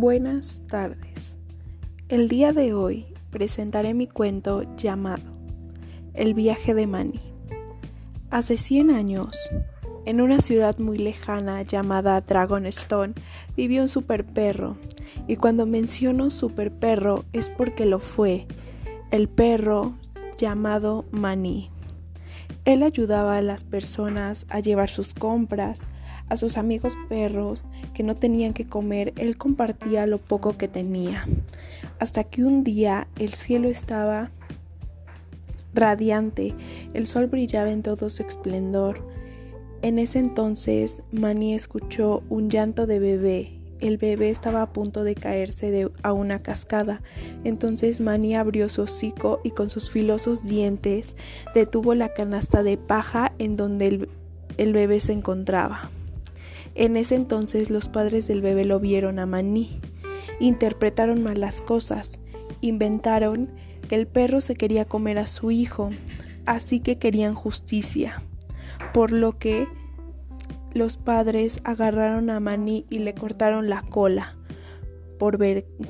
Buenas tardes. El día de hoy presentaré mi cuento llamado El viaje de Manny. Hace 100 años, en una ciudad muy lejana llamada Dragonstone, vivió un super perro. Y cuando menciono super perro es porque lo fue, el perro llamado Manny. Él ayudaba a las personas a llevar sus compras, a sus amigos perros que no tenían que comer, él compartía lo poco que tenía. Hasta que un día el cielo estaba radiante, el sol brillaba en todo su esplendor. En ese entonces Manny escuchó un llanto de bebé. El bebé estaba a punto de caerse a una cascada. Entonces Manny abrió su hocico y con sus filosos dientes detuvo la canasta de paja en donde el bebé se encontraba. En ese entonces los padres del bebé lo vieron a Maní, interpretaron mal las cosas, inventaron que el perro se quería comer a su hijo, así que querían justicia, por lo que los padres agarraron a Maní y le cortaron la cola por,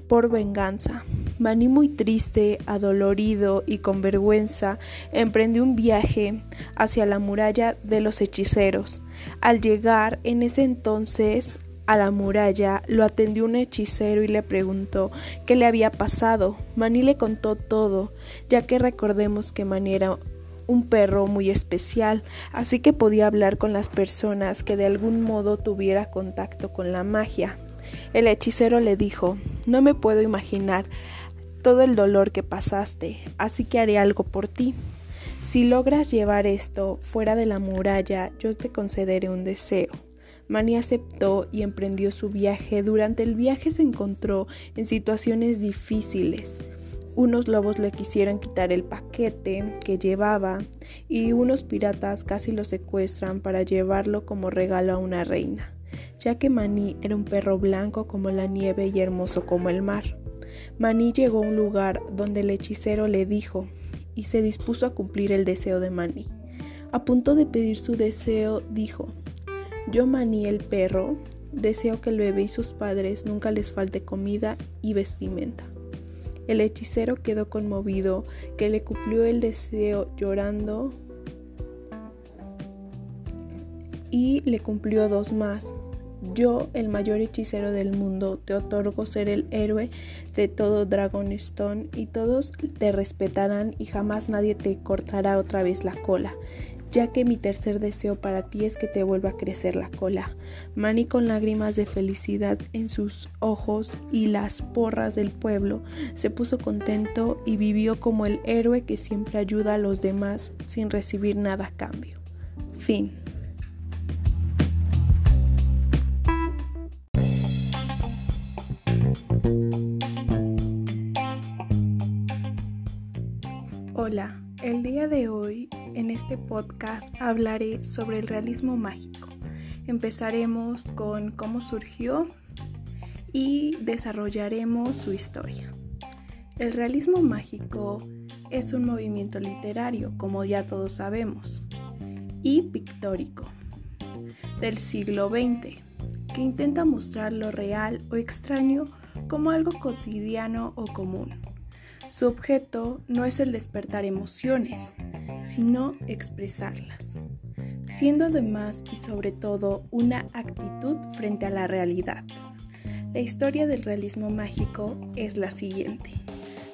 por venganza. Maní muy triste, adolorido y con vergüenza, emprendió un viaje hacia la muralla de los hechiceros. Al llegar en ese entonces a la muralla, lo atendió un hechicero y le preguntó qué le había pasado. Maní le contó todo, ya que recordemos que Maní era un perro muy especial, así que podía hablar con las personas que de algún modo tuviera contacto con la magia. El hechicero le dijo, no me puedo imaginar todo el dolor que pasaste, así que haré algo por ti. Si logras llevar esto fuera de la muralla, yo te concederé un deseo. Manny aceptó y emprendió su viaje. Durante el viaje se encontró en situaciones difíciles. Unos lobos le quisieron quitar el paquete que llevaba y unos piratas casi lo secuestran para llevarlo como regalo a una reina, ya que Manny era un perro blanco como la nieve y hermoso como el mar. Manny llegó a un lugar donde el hechicero le dijo y se dispuso a cumplir el deseo de Mani. A punto de pedir su deseo, dijo, Yo Mani el perro, deseo que el bebé y sus padres nunca les falte comida y vestimenta. El hechicero quedó conmovido, que le cumplió el deseo llorando y le cumplió dos más, yo, el mayor hechicero del mundo, te otorgo ser el héroe de todo Dragonstone y todos te respetarán y jamás nadie te cortará otra vez la cola, ya que mi tercer deseo para ti es que te vuelva a crecer la cola. Manny con lágrimas de felicidad en sus ojos y las porras del pueblo se puso contento y vivió como el héroe que siempre ayuda a los demás sin recibir nada a cambio. Fin. Hola, el día de hoy en este podcast hablaré sobre el realismo mágico. Empezaremos con cómo surgió y desarrollaremos su historia. El realismo mágico es un movimiento literario, como ya todos sabemos, y pictórico del siglo XX, que intenta mostrar lo real o extraño como algo cotidiano o común su objeto no es el despertar emociones, sino expresarlas, siendo además y sobre todo una actitud frente a la realidad. La historia del realismo mágico es la siguiente.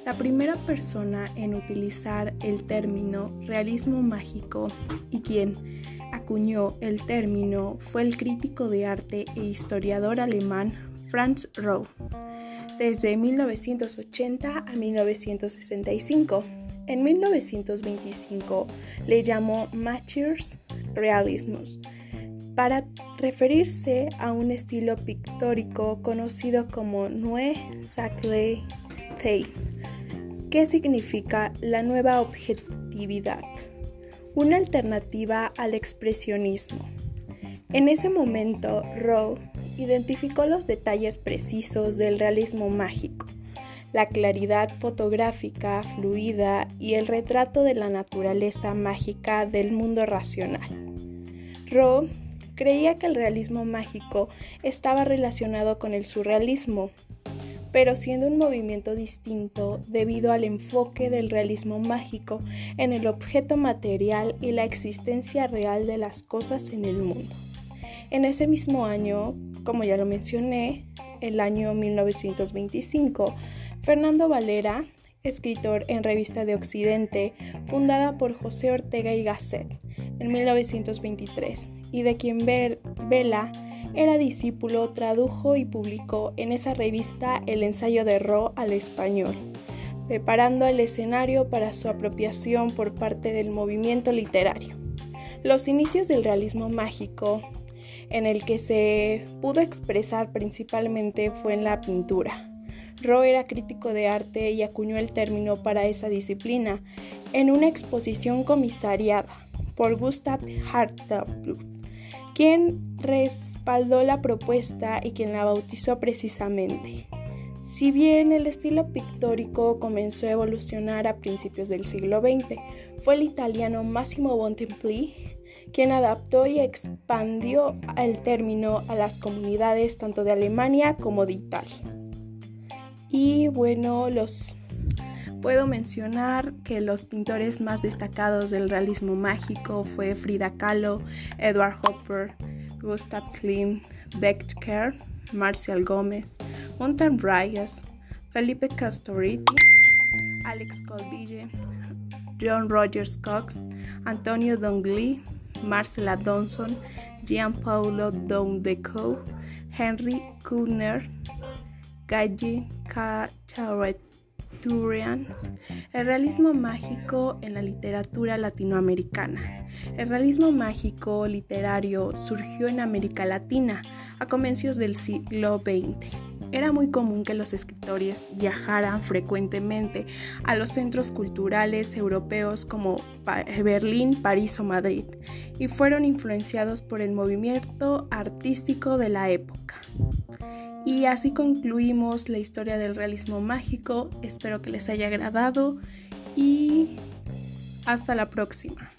La primera persona en utilizar el término realismo mágico y quien acuñó el término fue el crítico de arte e historiador alemán Franz Roh desde 1980 a 1965. En 1925 le llamó Matures Realismus para referirse a un estilo pictórico conocido como Nue Saclay Tei, que significa la nueva objetividad, una alternativa al expresionismo. En ese momento, Rowe identificó los detalles precisos del realismo mágico, la claridad fotográfica fluida y el retrato de la naturaleza mágica del mundo racional. Rowe creía que el realismo mágico estaba relacionado con el surrealismo pero siendo un movimiento distinto debido al enfoque del realismo mágico en el objeto material y la existencia real de las cosas en el mundo. En ese mismo año, como ya lo mencioné, el año 1925, Fernando Valera, escritor en Revista de Occidente, fundada por José Ortega y Gasset en 1923, y de quien Vela era discípulo, tradujo y publicó en esa revista el ensayo de Ro al español, preparando el escenario para su apropiación por parte del movimiento literario. Los inicios del realismo mágico, en el que se pudo expresar principalmente, fue en la pintura Ro era crítico de arte y acuñó el término para esa disciplina en una exposición comisariada por Gustav Hartwig, quien respaldó la propuesta y quien la bautizó precisamente. Si bien el estilo pictórico comenzó a evolucionar a principios del siglo XX, fue el italiano Massimo Bontempli quien adaptó y expandió el término a las comunidades tanto de Alemania como de Italia. Y bueno, los puedo mencionar que los pintores más destacados del realismo mágico fue Frida Kahlo, Edward Hopper, Gustav Klimt, Becker, Marcial Gómez, Montan Reyes, Felipe Castoriti, Alex Colville, John Rogers Cox, Antonio Dongli, Marcela Donson, Jean Paulo Dondeco, Henry Kuhner, Gaji Turian, el realismo mágico en la literatura latinoamericana. El realismo mágico literario surgió en América Latina a comienzos del siglo XX. Era muy común que los escritores viajaran frecuentemente a los centros culturales europeos como Berlín, París o Madrid y fueron influenciados por el movimiento artístico de la época. Y así concluimos la historia del realismo mágico. Espero que les haya agradado y hasta la próxima.